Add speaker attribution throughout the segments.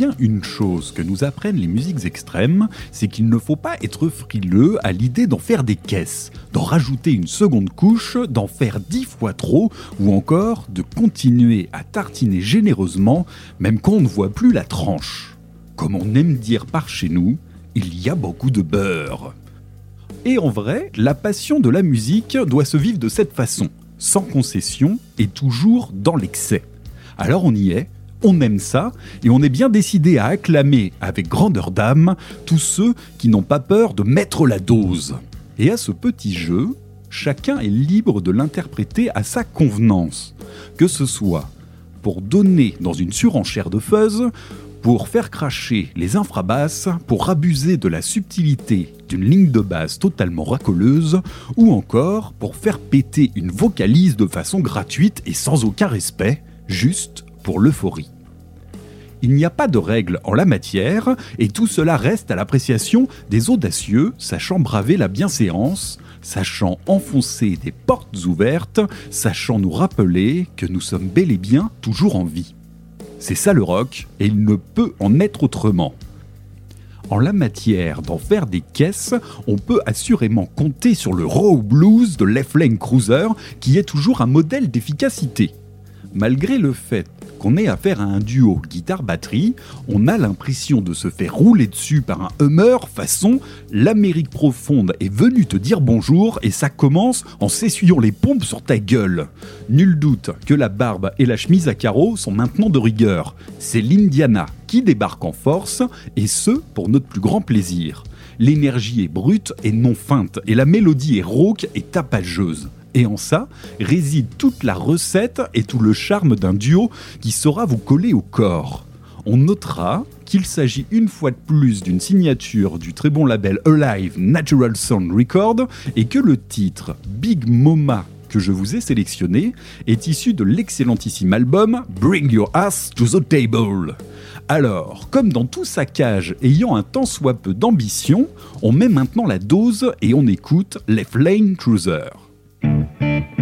Speaker 1: bien une chose que nous apprennent les musiques extrêmes, c'est qu'il ne faut pas être frileux à l'idée d'en faire des caisses, d'en rajouter une seconde couche, d'en faire dix fois trop, ou encore de continuer à tartiner généreusement, même quand on ne voit plus la tranche. Comme on aime dire par chez nous, il y a beaucoup de beurre. Et en vrai, la passion de la musique doit se vivre de cette façon, sans concession et toujours dans l'excès. Alors on y est, on aime ça, et on est bien décidé à acclamer avec grandeur d'âme tous ceux qui n'ont pas peur de mettre la dose. Et à ce petit jeu, chacun est libre de l'interpréter à sa convenance, que ce soit pour donner dans une surenchère de fuzz, pour faire cracher les infrabasses, pour abuser de la subtilité d'une ligne de basse totalement racoleuse, ou encore pour faire péter une vocalise de façon gratuite et sans aucun respect, juste pour l'euphorie. Il n'y a pas de règles en la matière, et tout cela reste à l'appréciation des audacieux sachant braver la bienséance, sachant enfoncer des portes ouvertes, sachant nous rappeler que nous sommes bel et bien toujours en vie. C'est ça le rock, et il ne peut en être autrement. En la matière d'en faire des caisses, on peut assurément compter sur le raw blues de Left Lane Cruiser, qui est toujours un modèle d'efficacité. Malgré le fait qu'on ait affaire à un duo guitare-batterie, on a l'impression de se faire rouler dessus par un Hummer façon l'Amérique profonde est venue te dire bonjour et ça commence en s'essuyant les pompes sur ta gueule. Nul doute que la barbe et la chemise à carreaux sont maintenant de rigueur. C'est l'Indiana qui débarque en force et ce pour notre plus grand plaisir. L'énergie est brute et non feinte et la mélodie est rauque et tapageuse. Et en ça réside toute la recette et tout le charme d'un duo qui saura vous coller au corps. On notera qu'il s'agit une fois de plus d'une signature du très bon label Alive Natural Sound Record et que le titre Big Moma que je vous ai sélectionné est issu de l'excellentissime album Bring Your Ass to the Table. Alors, comme dans tout saccage ayant un tant soit peu d'ambition, on met maintenant la dose et on écoute Left Lane Cruiser.
Speaker 2: Thank you.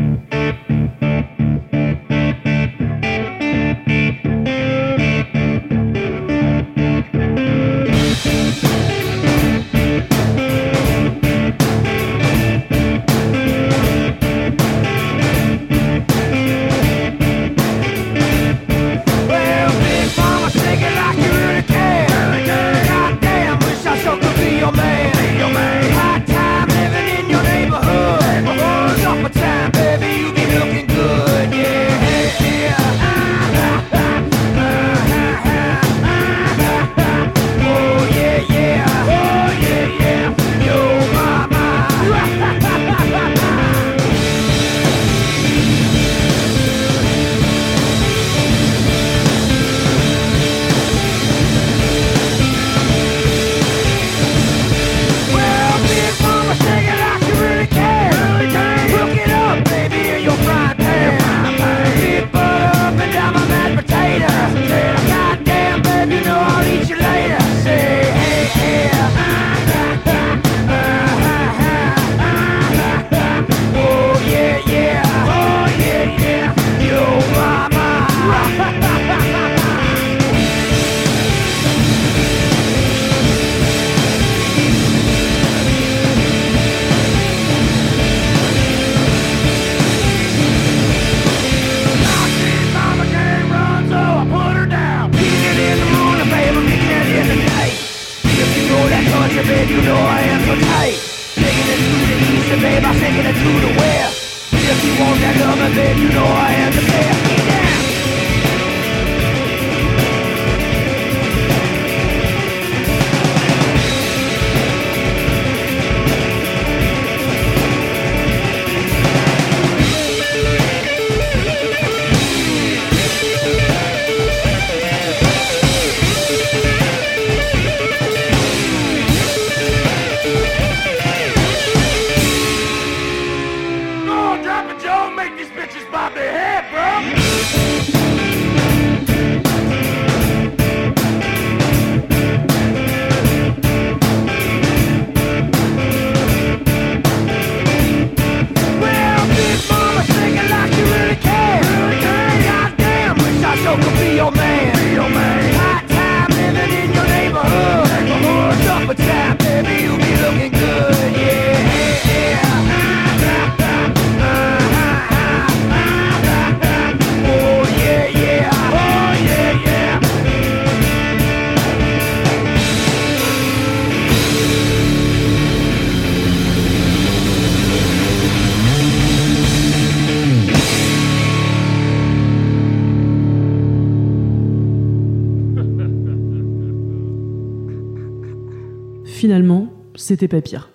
Speaker 3: C'était pas pire.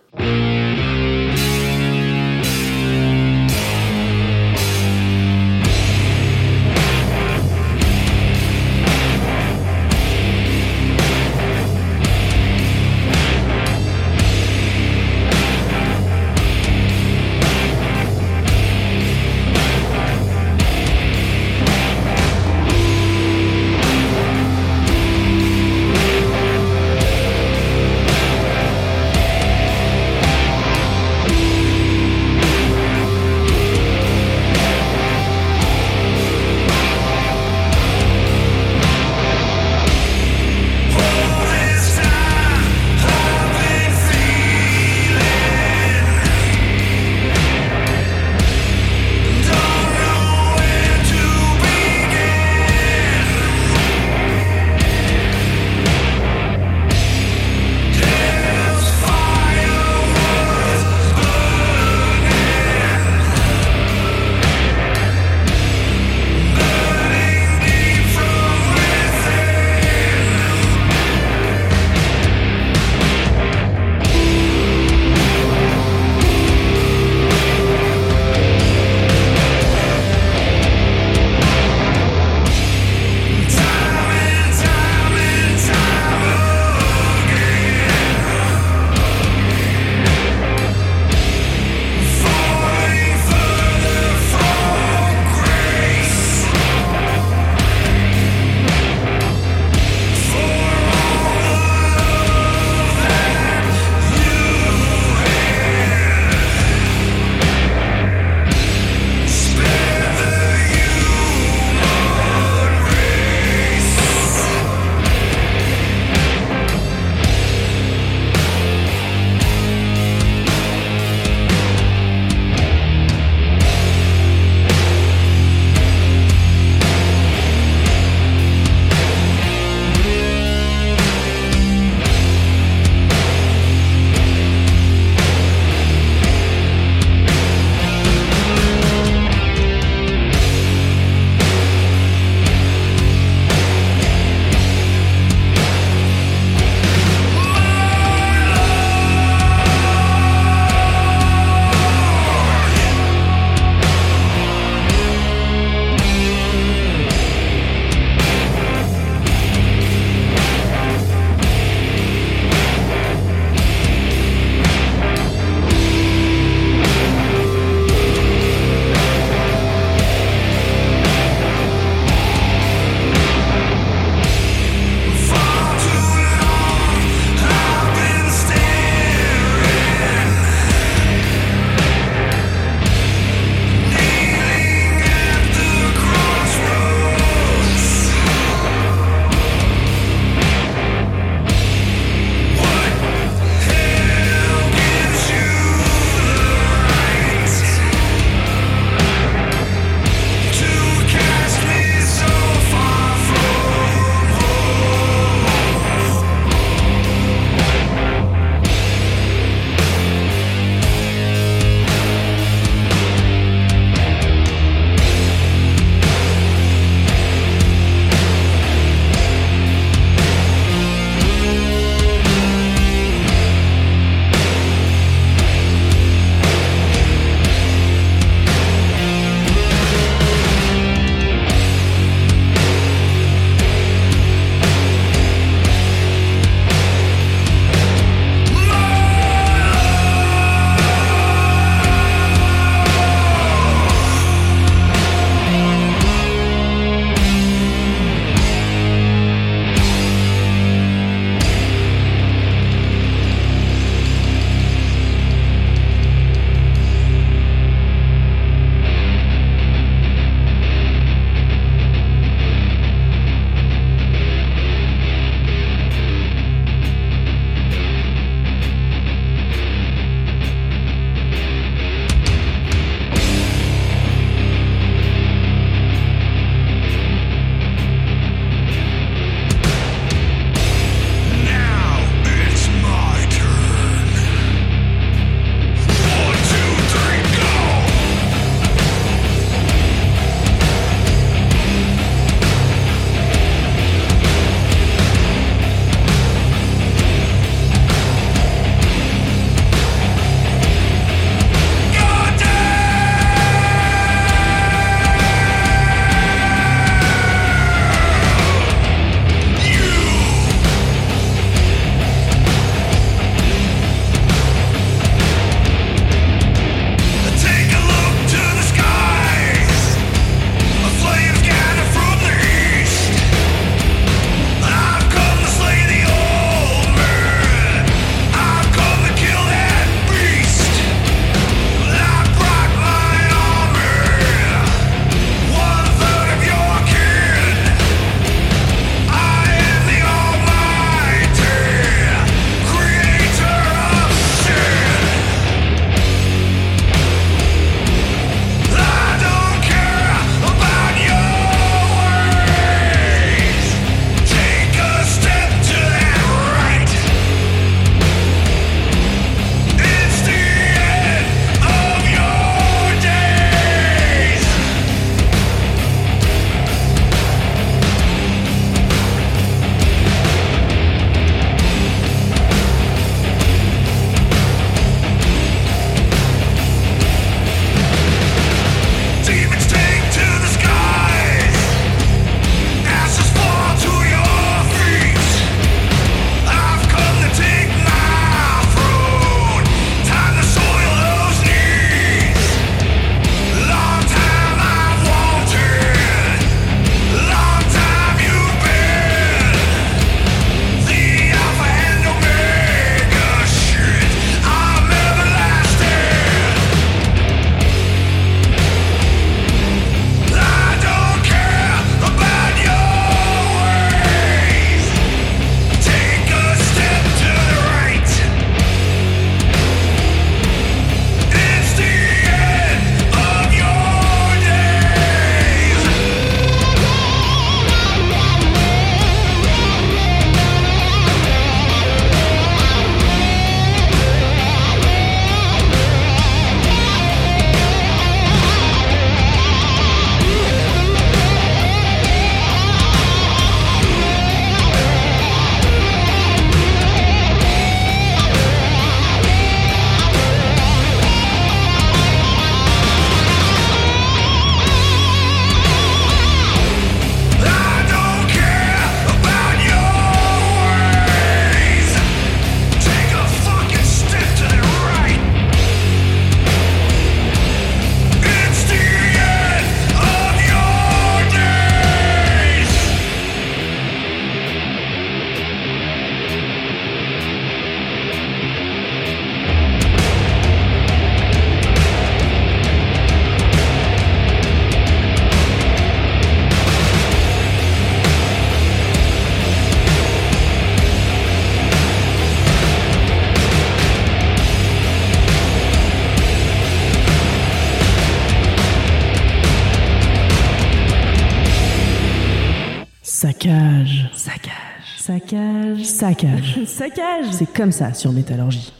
Speaker 3: Saccage. C'est comme ça sur Métallurgie.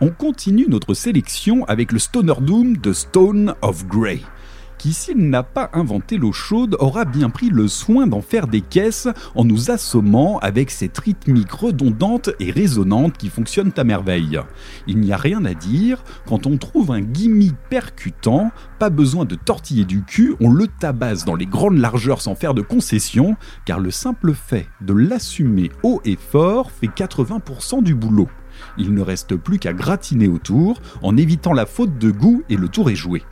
Speaker 1: On continue notre sélection avec le Stoner Doom de Stone of Grey qui, s'il n'a pas inventé l'eau chaude, aura bien pris le soin d'en faire des caisses en nous assommant avec cette rythmique redondante et résonante qui fonctionne à merveille. Il n'y a rien à dire, quand on trouve un gimmick percutant, pas besoin de tortiller du cul, on le tabasse dans les grandes largeurs sans faire de concessions, car le simple fait de l'assumer haut et fort fait 80% du boulot. Il ne reste plus qu'à gratiner autour en évitant la faute de goût et le tour est joué.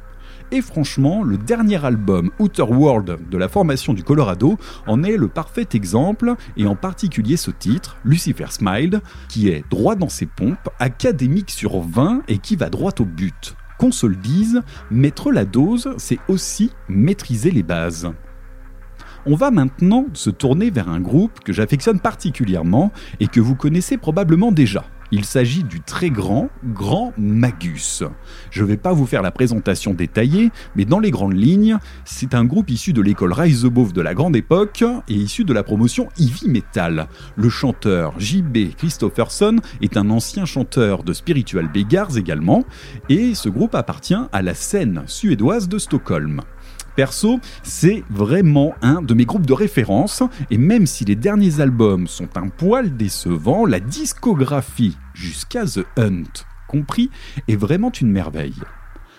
Speaker 1: Et franchement, le dernier album Outer World de la formation du Colorado en est le parfait exemple, et en particulier ce titre, Lucifer Smiled, qui est droit dans ses pompes, académique sur 20 et qui va droit au but. Qu'on se mettre la dose, c'est aussi maîtriser les bases. On va maintenant se tourner vers un groupe que j'affectionne particulièrement et que vous connaissez probablement déjà. Il s'agit du très grand, grand Magus. Je ne vais pas vous faire la présentation détaillée, mais dans les grandes lignes, c'est un groupe issu de l'école Rise Above de la grande époque et issu de la promotion Heavy Metal. Le chanteur J.B. Christopherson est un ancien chanteur de Spiritual Beggars également, et ce groupe appartient à la scène suédoise de Stockholm. Perso, c'est vraiment un de mes groupes de référence, et même si les derniers albums sont un poil décevants, la discographie jusqu'à The Hunt compris est vraiment une merveille.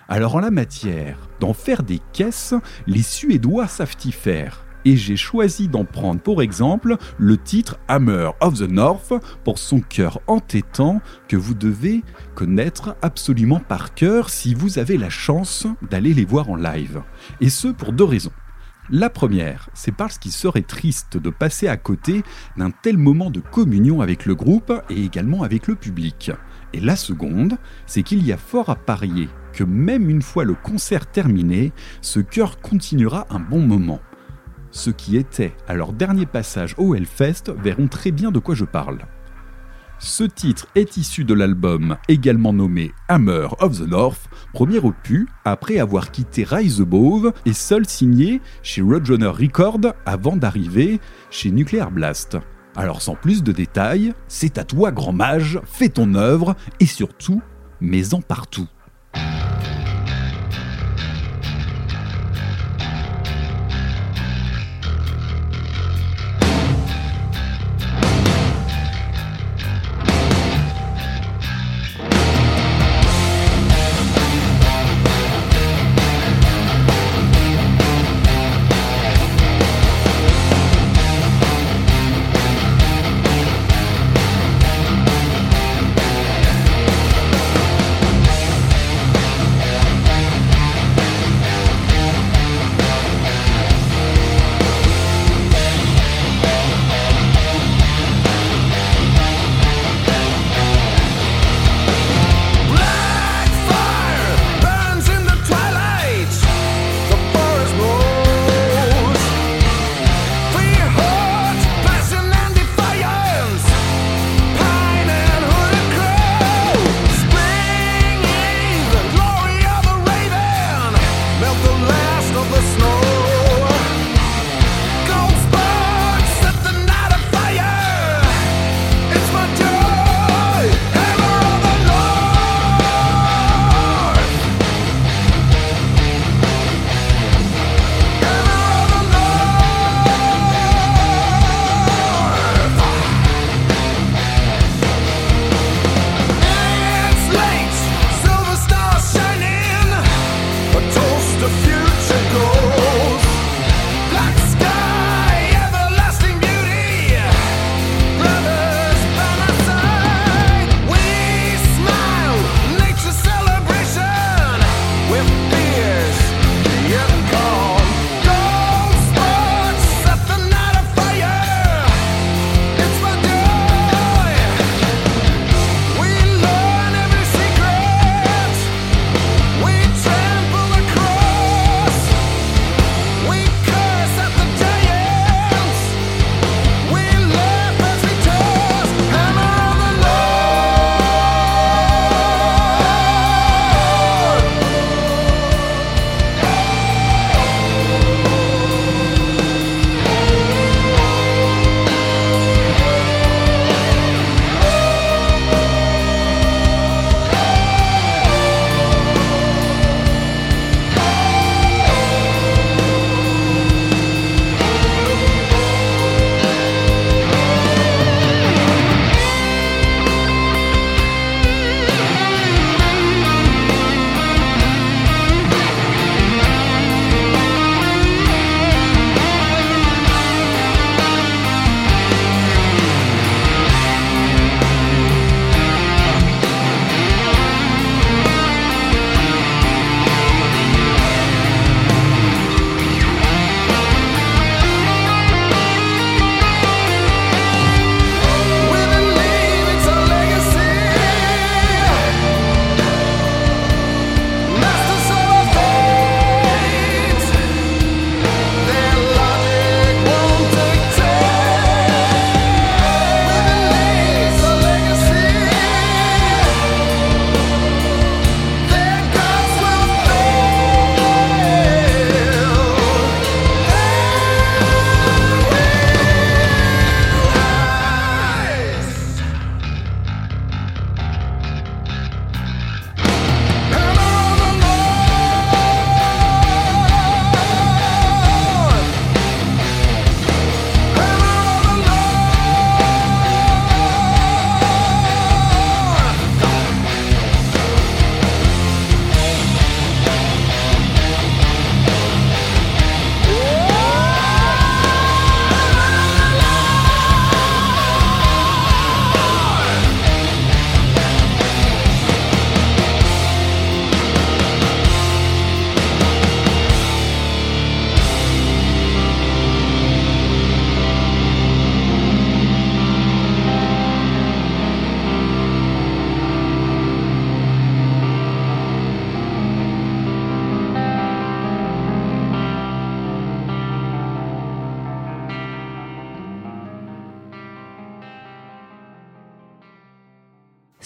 Speaker 1: Alors en la matière, d'en faire des caisses, les Suédois savent y faire et j'ai choisi d'en prendre pour exemple le titre Hammer of the North pour son cœur entêtant que vous devez connaître absolument par cœur si vous avez la chance d'aller les voir en live. Et ce pour deux raisons. La première, c'est parce qu'il serait triste de passer à côté d'un tel moment de communion avec le groupe et également avec le public. Et la seconde, c'est qu'il y a fort à parier que même une fois le concert terminé, ce cœur continuera un bon moment. Ceux qui étaient à leur dernier passage au Hellfest verront très bien de quoi je parle. Ce titre est issu de l'album également nommé Hammer of the North, premier opus après avoir quitté Rise Above et seul signé chez Roadrunner Records avant d'arriver chez Nuclear Blast. Alors sans plus de détails, c'est à toi grand mage, fais ton œuvre et surtout, mets-en partout.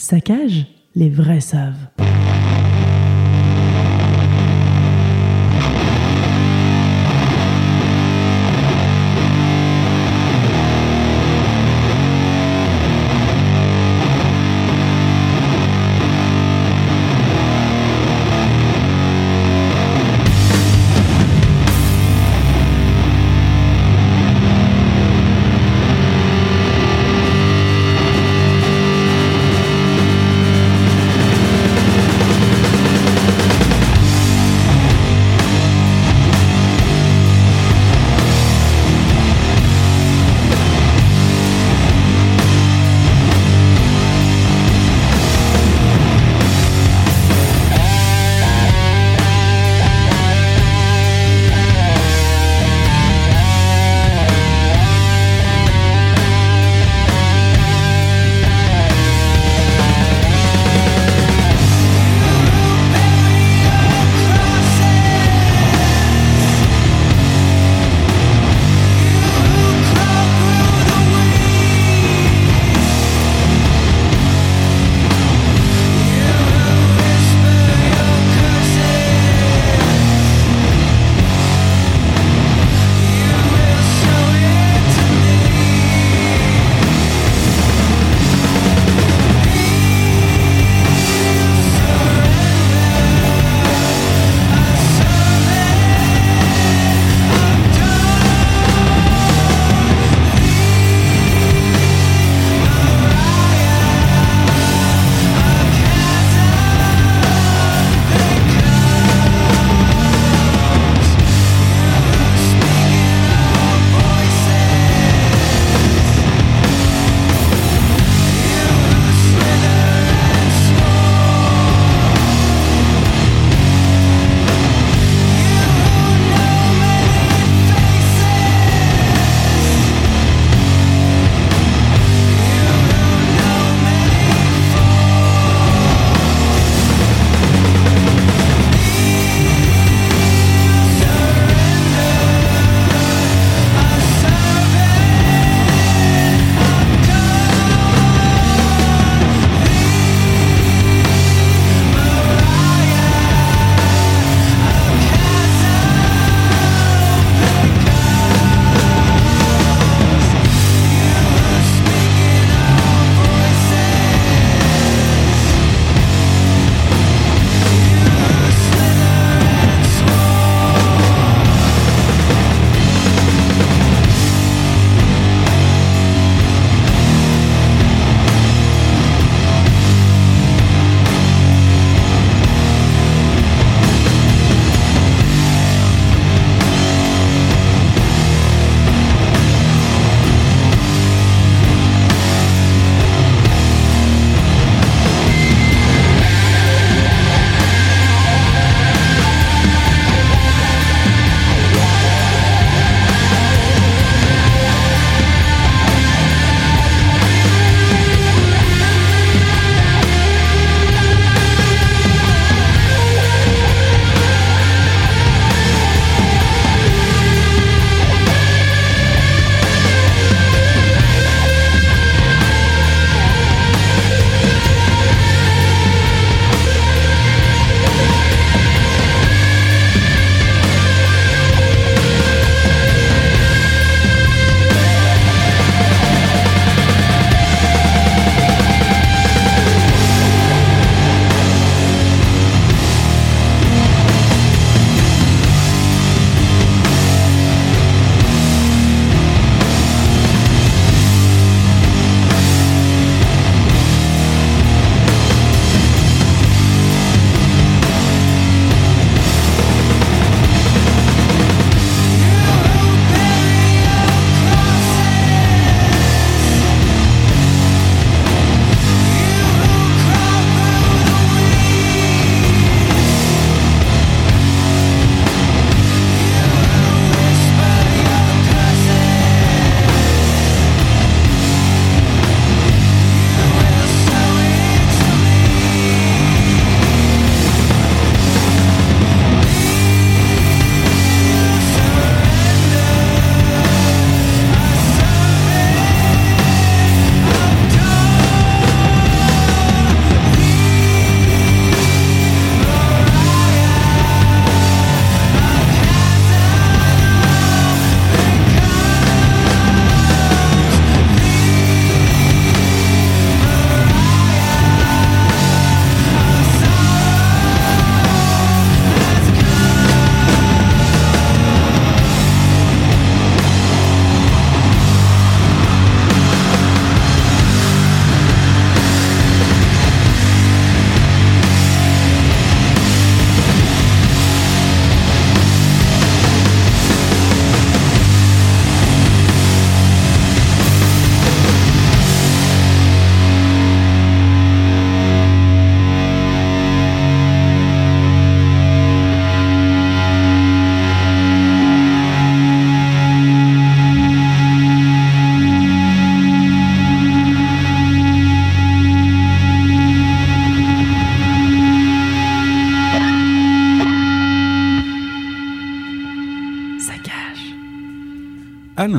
Speaker 3: Saccage, les vrais savent.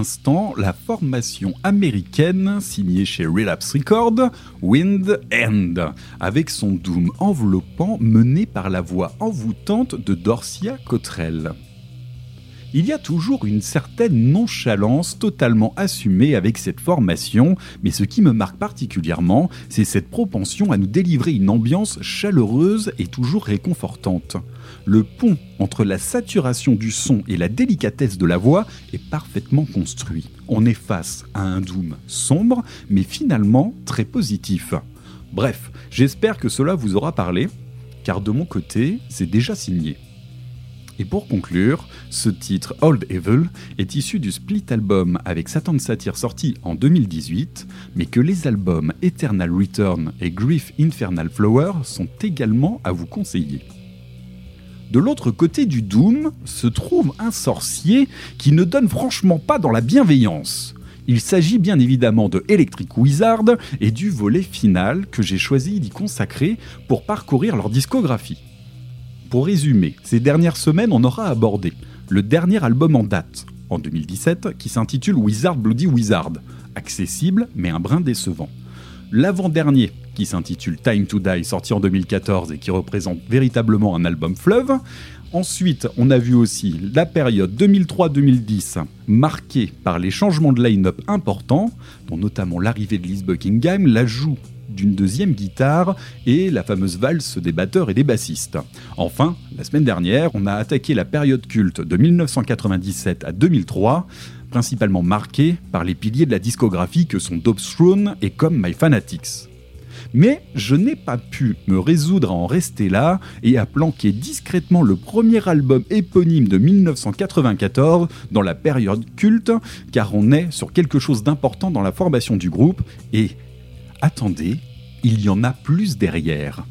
Speaker 1: L'instant la formation américaine signée chez Relapse Records, Wind End, avec son doom enveloppant mené par la voix envoûtante de Dorcia Cottrell il y a toujours une certaine nonchalance totalement assumée avec cette formation, mais ce qui me marque particulièrement, c'est cette propension à nous délivrer une ambiance chaleureuse et toujours réconfortante. Le pont entre la saturation du son et la délicatesse de la voix est parfaitement construit. On est face à un doom sombre, mais finalement très positif. Bref, j'espère que cela vous aura parlé, car de mon côté, c'est déjà signé. Et pour conclure, ce titre Old Evil est issu du split album avec Satan Satyr sorti en 2018, mais que les albums Eternal Return et Grief Infernal Flower sont également à vous conseiller. De l'autre côté du Doom se trouve un sorcier qui ne donne franchement pas dans la bienveillance. Il s'agit bien évidemment de Electric Wizard et du volet final que j'ai choisi d'y consacrer pour parcourir leur discographie. Pour résumer, ces dernières semaines, on aura abordé le dernier album en date, en 2017, qui s'intitule Wizard Bloody Wizard, accessible mais un brin décevant. L'avant-dernier, qui s'intitule Time to Die, sorti en 2014 et qui représente véritablement un album fleuve. Ensuite, on a vu aussi la période 2003-2010 marquée par les changements de line-up importants, dont notamment l'arrivée de Liz Buckingham, l'ajout d'une deuxième guitare et la fameuse valse des batteurs et des bassistes. Enfin, la semaine dernière, on a attaqué la période culte de 1997 à 2003 principalement marquée par les piliers de la discographie que sont Dope Throne et Comme My Fanatics. Mais je n'ai pas pu me résoudre à en rester là et à planquer discrètement le premier album éponyme de 1994 dans la période culte, car on est sur quelque chose d'important dans la formation du groupe et attendez, il y en a plus derrière.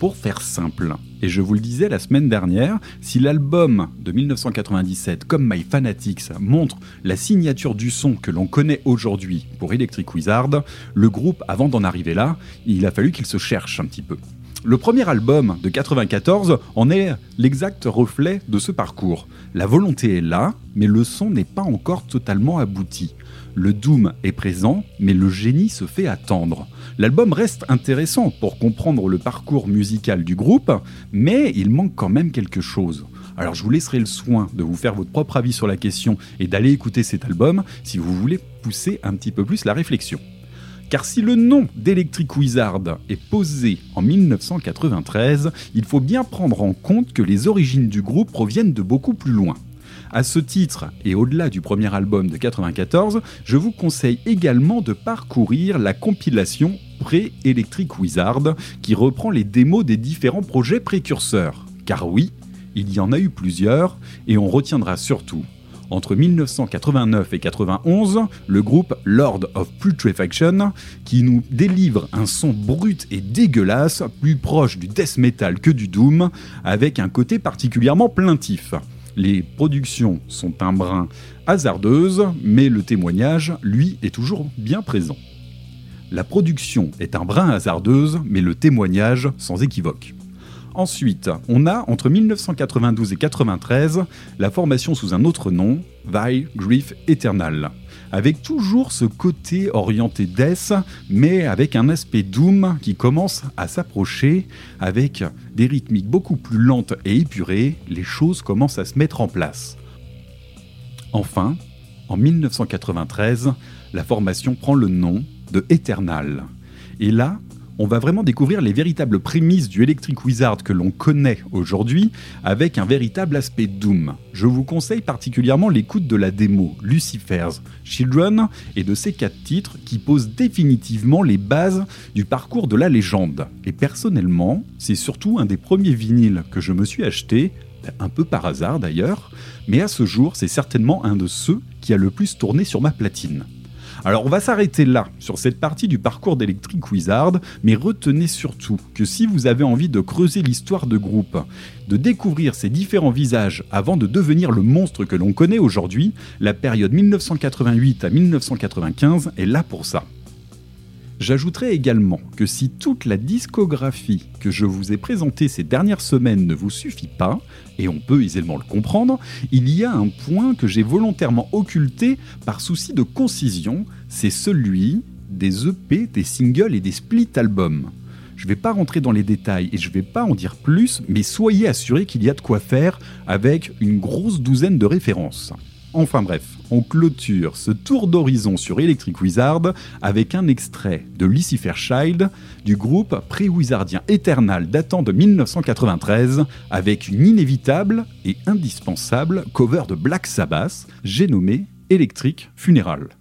Speaker 1: Pour faire simple, et je vous le disais la semaine dernière, si l'album de 1997, comme My Fanatics, montre la signature du son que l'on connaît aujourd'hui pour Electric Wizard, le groupe, avant d'en arriver là, il a fallu qu'il se cherche un petit peu. Le premier album de 94 en est l'exact reflet de ce parcours. La volonté est là, mais le son n'est pas encore totalement abouti. Le doom est présent, mais le génie se fait attendre. L'album reste intéressant pour comprendre le parcours musical du groupe, mais il manque quand même quelque chose. Alors je vous laisserai le soin de vous faire votre propre avis sur la question et d'aller écouter cet album si vous voulez pousser un petit peu plus la réflexion. Car si le nom d'Electric Wizard est posé en 1993, il faut bien prendre en compte que les origines du groupe proviennent de beaucoup plus loin. À ce titre, et au-delà du premier album de 94, je vous conseille également de parcourir la compilation Pré-Electric Wizard qui reprend les démos des différents projets précurseurs. Car oui, il y en a eu plusieurs, et on retiendra surtout entre 1989 et 91, le groupe Lord of Putrefaction, qui nous délivre un son brut et dégueulasse, plus proche du death metal que du doom, avec un côté particulièrement plaintif. Les productions sont un brin hasardeuses, mais le témoignage, lui, est toujours bien présent. La production est un brin hasardeuse, mais le témoignage sans équivoque. Ensuite, on a entre 1992 et 93 la formation sous un autre nom, Thy Grief Eternal, avec toujours ce côté orienté death, mais avec un aspect doom qui commence à s'approcher, avec des rythmiques beaucoup plus lentes et épurées, les choses commencent à se mettre en place. Enfin, en 1993, la formation prend le nom de Eternal. Et là, on va vraiment découvrir les véritables prémices du Electric Wizard que l'on connaît aujourd'hui avec un véritable aspect Doom. Je vous conseille particulièrement l'écoute de la démo Lucifer's Children et de ces quatre titres qui posent définitivement les bases du parcours de la légende. Et personnellement, c'est surtout un des premiers vinyles que je me suis acheté un peu par hasard d'ailleurs, mais à ce jour, c'est certainement un de ceux qui a le plus tourné sur ma platine. Alors on va s'arrêter là sur cette partie du parcours d'Electric Wizard, mais retenez surtout que si vous avez envie de creuser l'histoire de groupe, de découvrir ces différents visages avant de devenir le monstre que l'on connaît aujourd'hui, la période 1988 à 1995 est là pour ça. J'ajouterai également que si toute la discographie que je vous ai présentée ces dernières semaines ne vous suffit pas, et on peut aisément le comprendre, il y a un point que j'ai volontairement occulté par souci de concision, c'est celui des EP, des singles et des split albums. Je ne vais pas rentrer dans les détails et je ne vais pas en dire plus, mais soyez assurés qu'il y a de quoi faire avec une grosse douzaine de références. Enfin bref, on clôture ce tour d'horizon sur Electric Wizard avec un extrait de Lucifer Child du groupe pré-wizardien Eternal datant de 1993 avec une inévitable et indispensable cover de Black Sabbath, j'ai nommé Electric Funeral.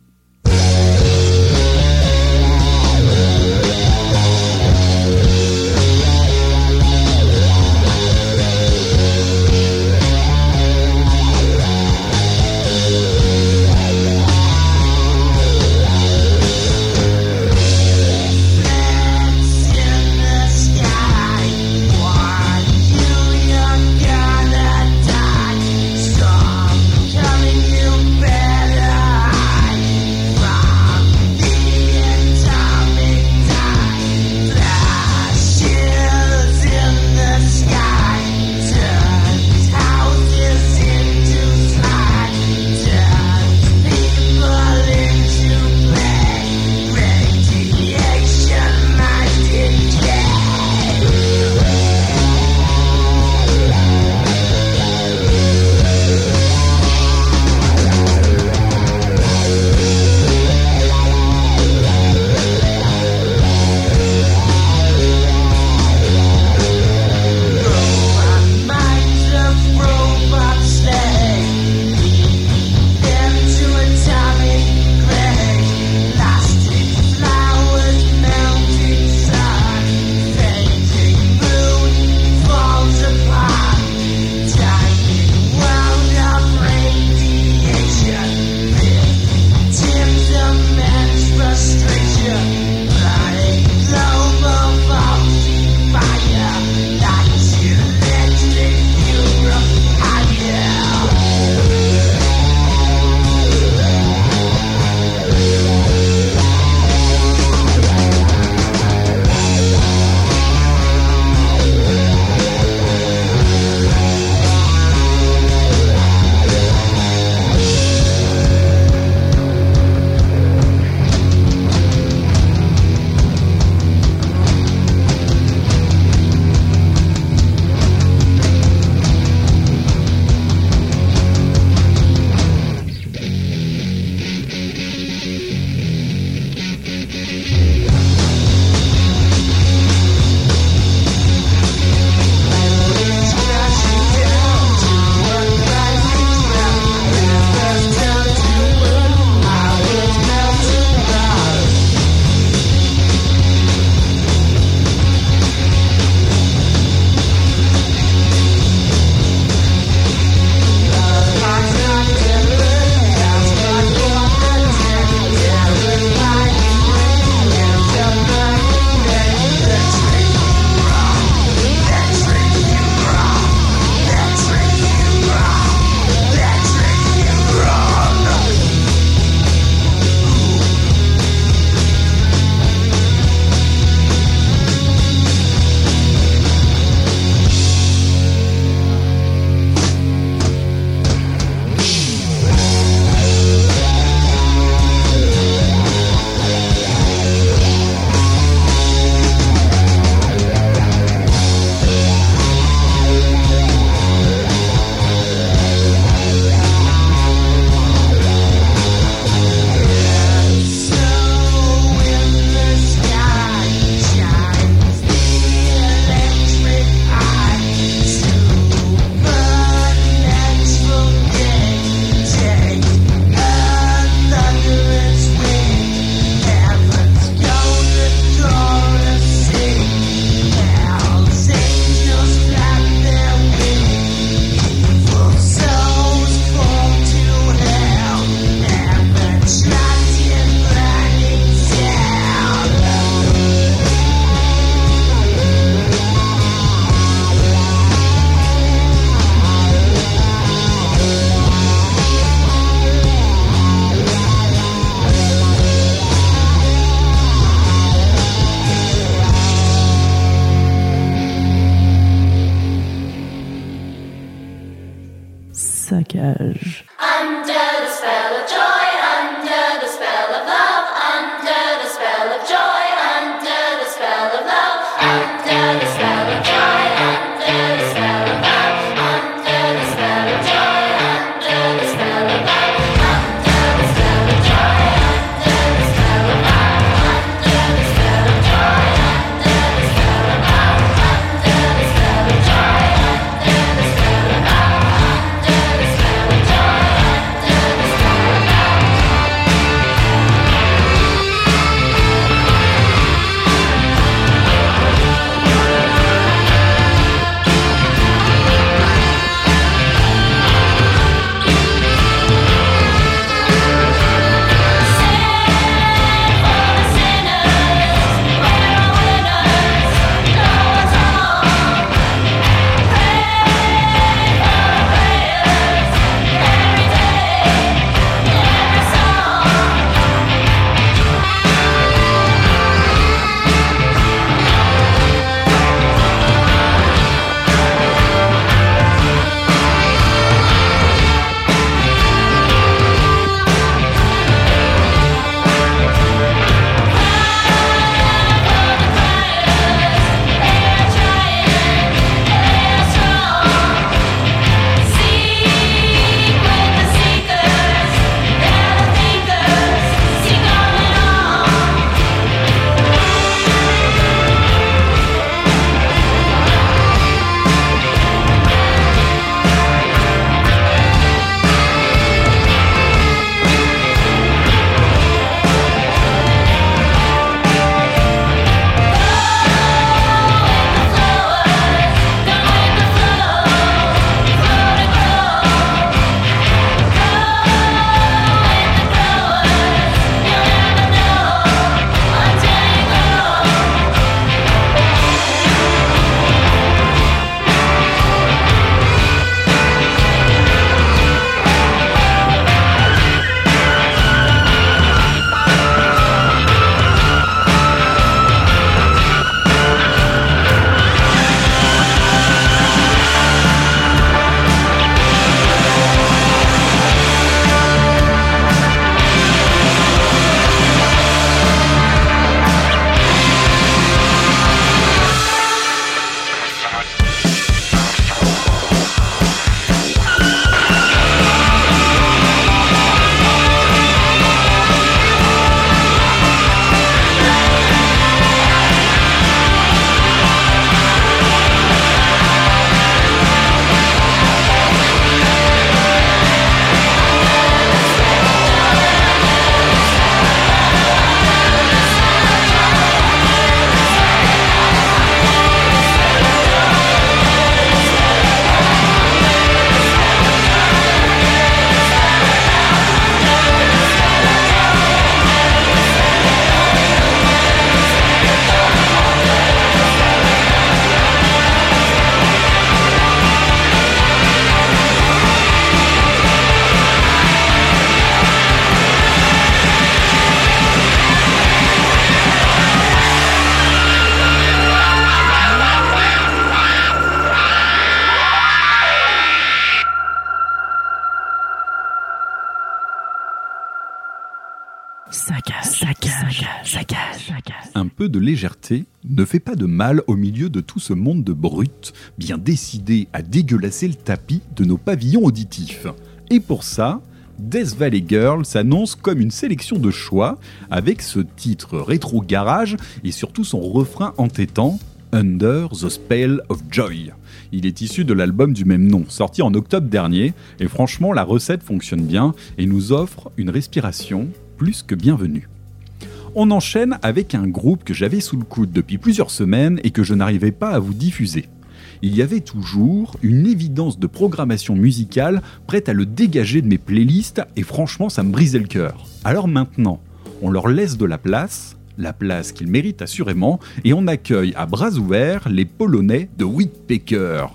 Speaker 1: Yeah. De mal au milieu de tout ce monde de brutes, bien décidé à dégueulasser le tapis de nos pavillons auditifs. Et pour ça, Death Valley Girl s'annonce comme une sélection de choix, avec ce titre rétro garage et surtout son refrain entêtant Under the Spell of Joy. Il est issu de l'album du même nom, sorti en octobre dernier, et franchement la recette fonctionne bien et nous offre une respiration plus que bienvenue. On enchaîne avec un groupe que j'avais sous le coude depuis plusieurs semaines et que je n'arrivais pas à vous diffuser. Il y avait toujours une évidence de programmation musicale prête à le dégager de mes playlists et franchement ça me brisait le cœur. Alors maintenant, on leur laisse de la place, la place qu'ils méritent assurément, et on accueille à bras ouverts les Polonais de Whitpecker.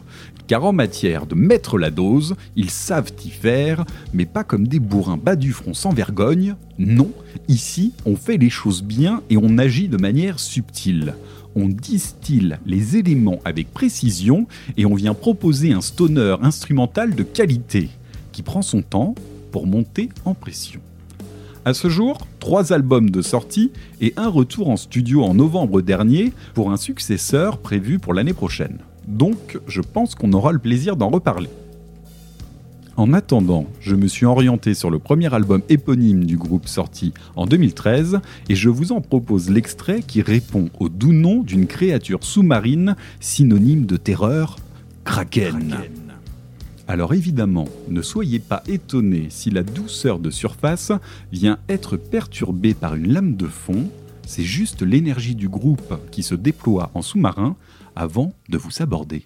Speaker 1: Car en matière de mettre la dose, ils savent y faire, mais pas comme des bourrins bas du front sans vergogne. Non, ici, on fait les choses bien et on agit de manière subtile. On distille les éléments avec précision et on vient proposer un stoner instrumental de qualité. qui prend son temps pour monter en pression. À ce jour, trois albums de sortie et un retour en studio en novembre dernier pour un successeur prévu pour l'année prochaine. Donc, je pense qu'on aura le plaisir d'en reparler. En attendant, je me suis orienté sur le premier album éponyme du groupe sorti en 2013 et je vous en propose l'extrait qui répond au doux nom d'une créature sous-marine synonyme de terreur, Kraken. Alors évidemment, ne soyez pas étonnés si la douceur de surface vient être perturbée par une lame de fond, c'est juste l'énergie du groupe qui se déploie en sous-marin avant de vous aborder.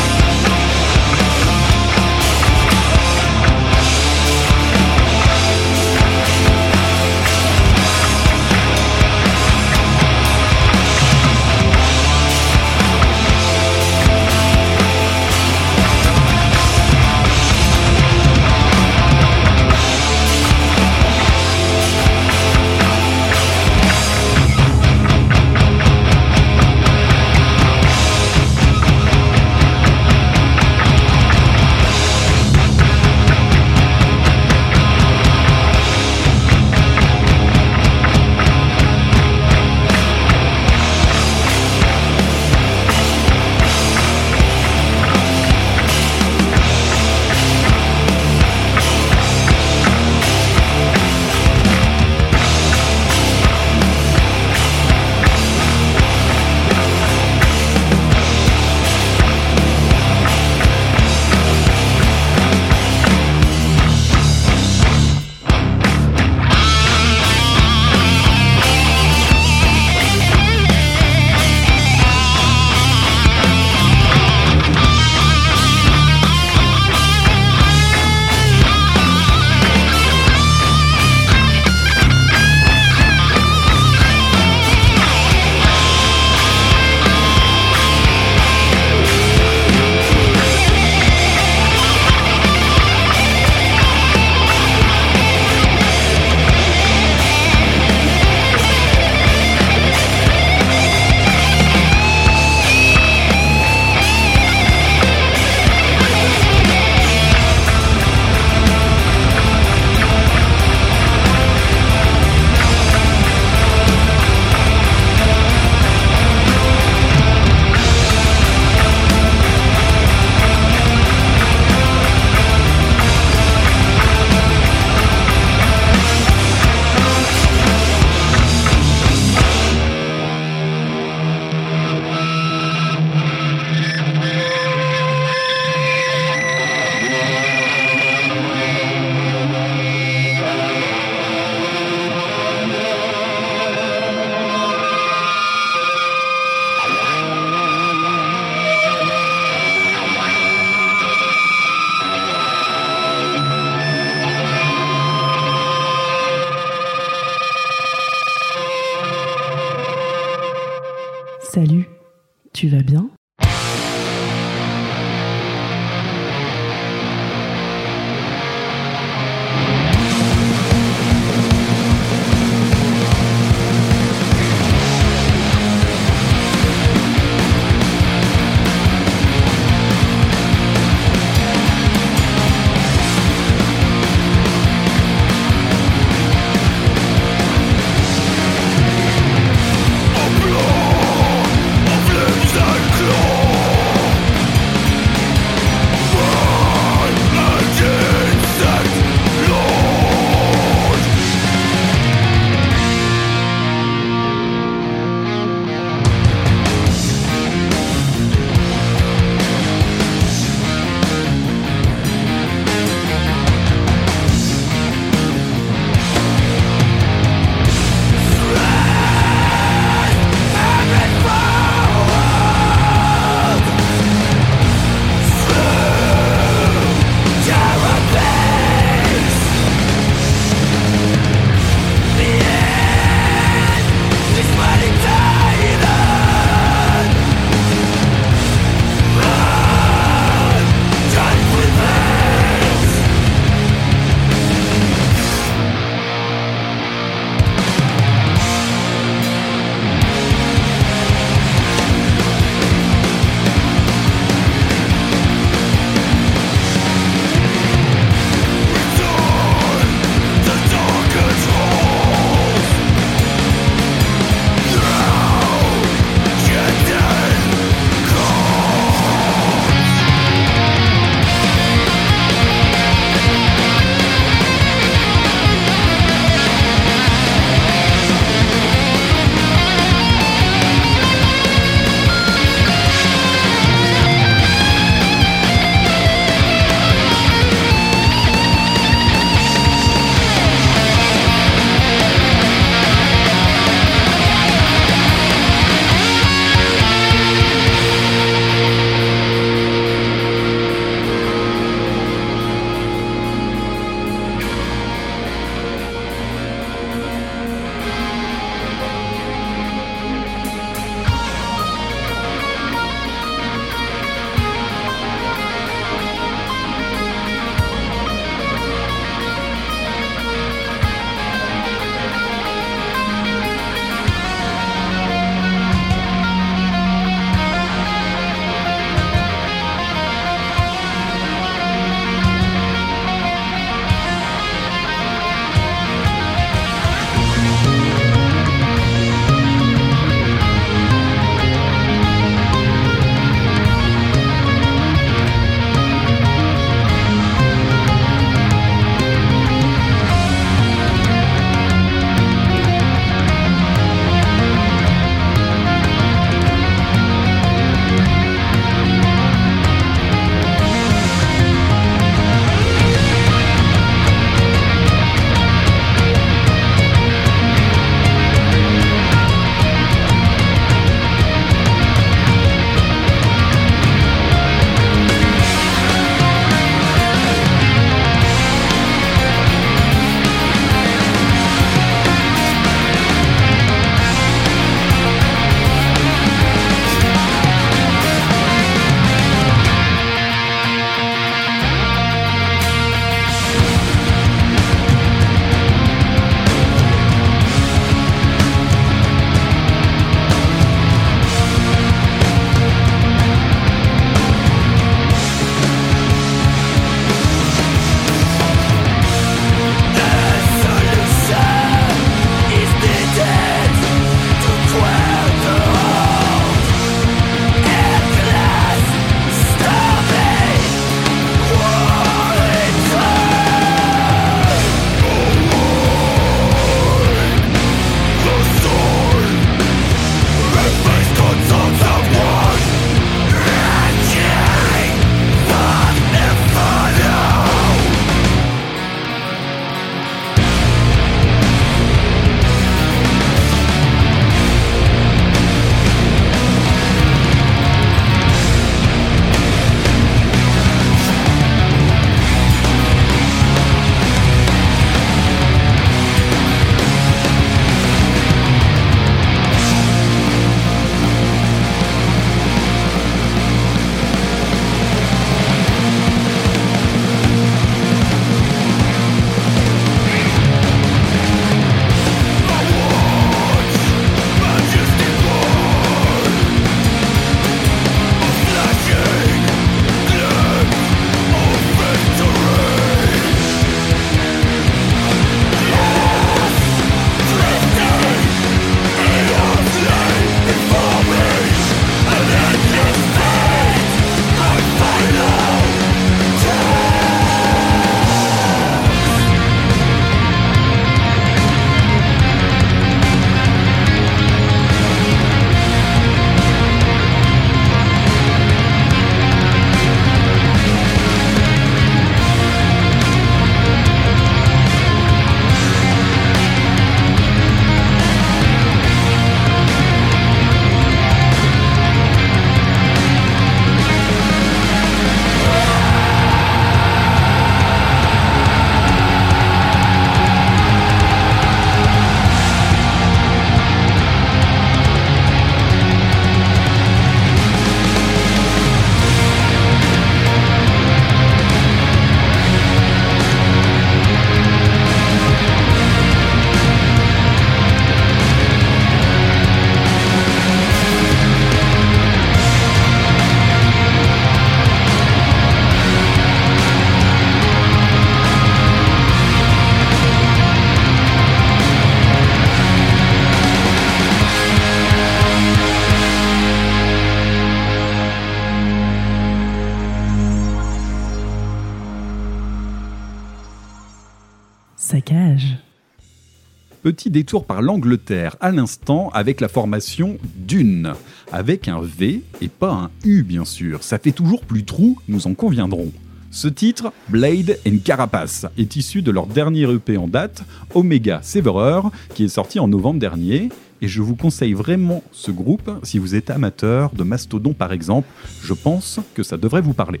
Speaker 1: Petit détour par l'Angleterre à l'instant avec la formation Dune, avec un V et pas un U bien sûr. Ça fait toujours plus trou, nous en conviendrons. Ce titre, Blade and Carapace, est issu de leur dernier EP en date, Omega Severer, qui est sorti en novembre dernier. Et je vous conseille vraiment ce groupe si vous êtes amateur de Mastodon par exemple. Je pense que ça devrait vous parler.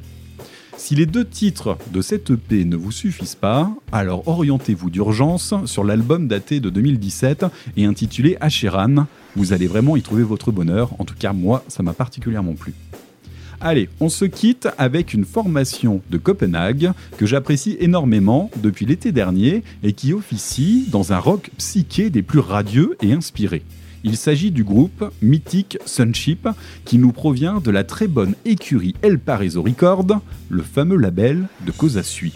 Speaker 1: Si les deux titres de cette EP ne vous suffisent pas, alors orientez-vous d'urgence sur l'album daté de 2017 et intitulé Asheran. Vous allez vraiment y trouver votre bonheur. En tout cas, moi, ça m'a particulièrement plu. Allez, on se quitte avec une formation de Copenhague que j'apprécie énormément depuis l'été dernier et qui officie dans un rock psyché des plus radieux et inspirés. Il s'agit du groupe mythique Sunship qui nous provient de la très bonne écurie El Paraiso Record, le fameux label de Cosa Sui.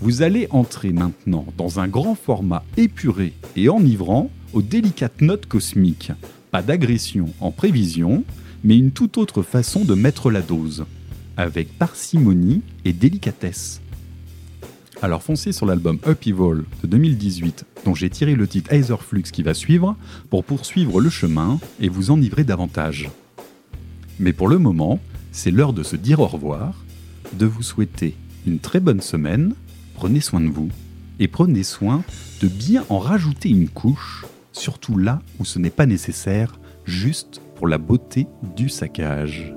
Speaker 1: Vous allez entrer maintenant dans un grand format épuré et enivrant aux délicates notes cosmiques. Pas d'agression en prévision, mais une toute autre façon de mettre la dose, avec parcimonie et délicatesse. Alors foncez sur l'album Upheaval de 2018, dont j'ai tiré le titre Aetherflux qui va suivre, pour poursuivre le chemin et vous enivrer davantage. Mais pour le moment, c'est l'heure de se dire au revoir, de vous souhaiter une très bonne semaine, prenez soin de vous, et prenez soin de bien en rajouter une couche, surtout là où ce n'est pas nécessaire, juste pour la beauté du saccage.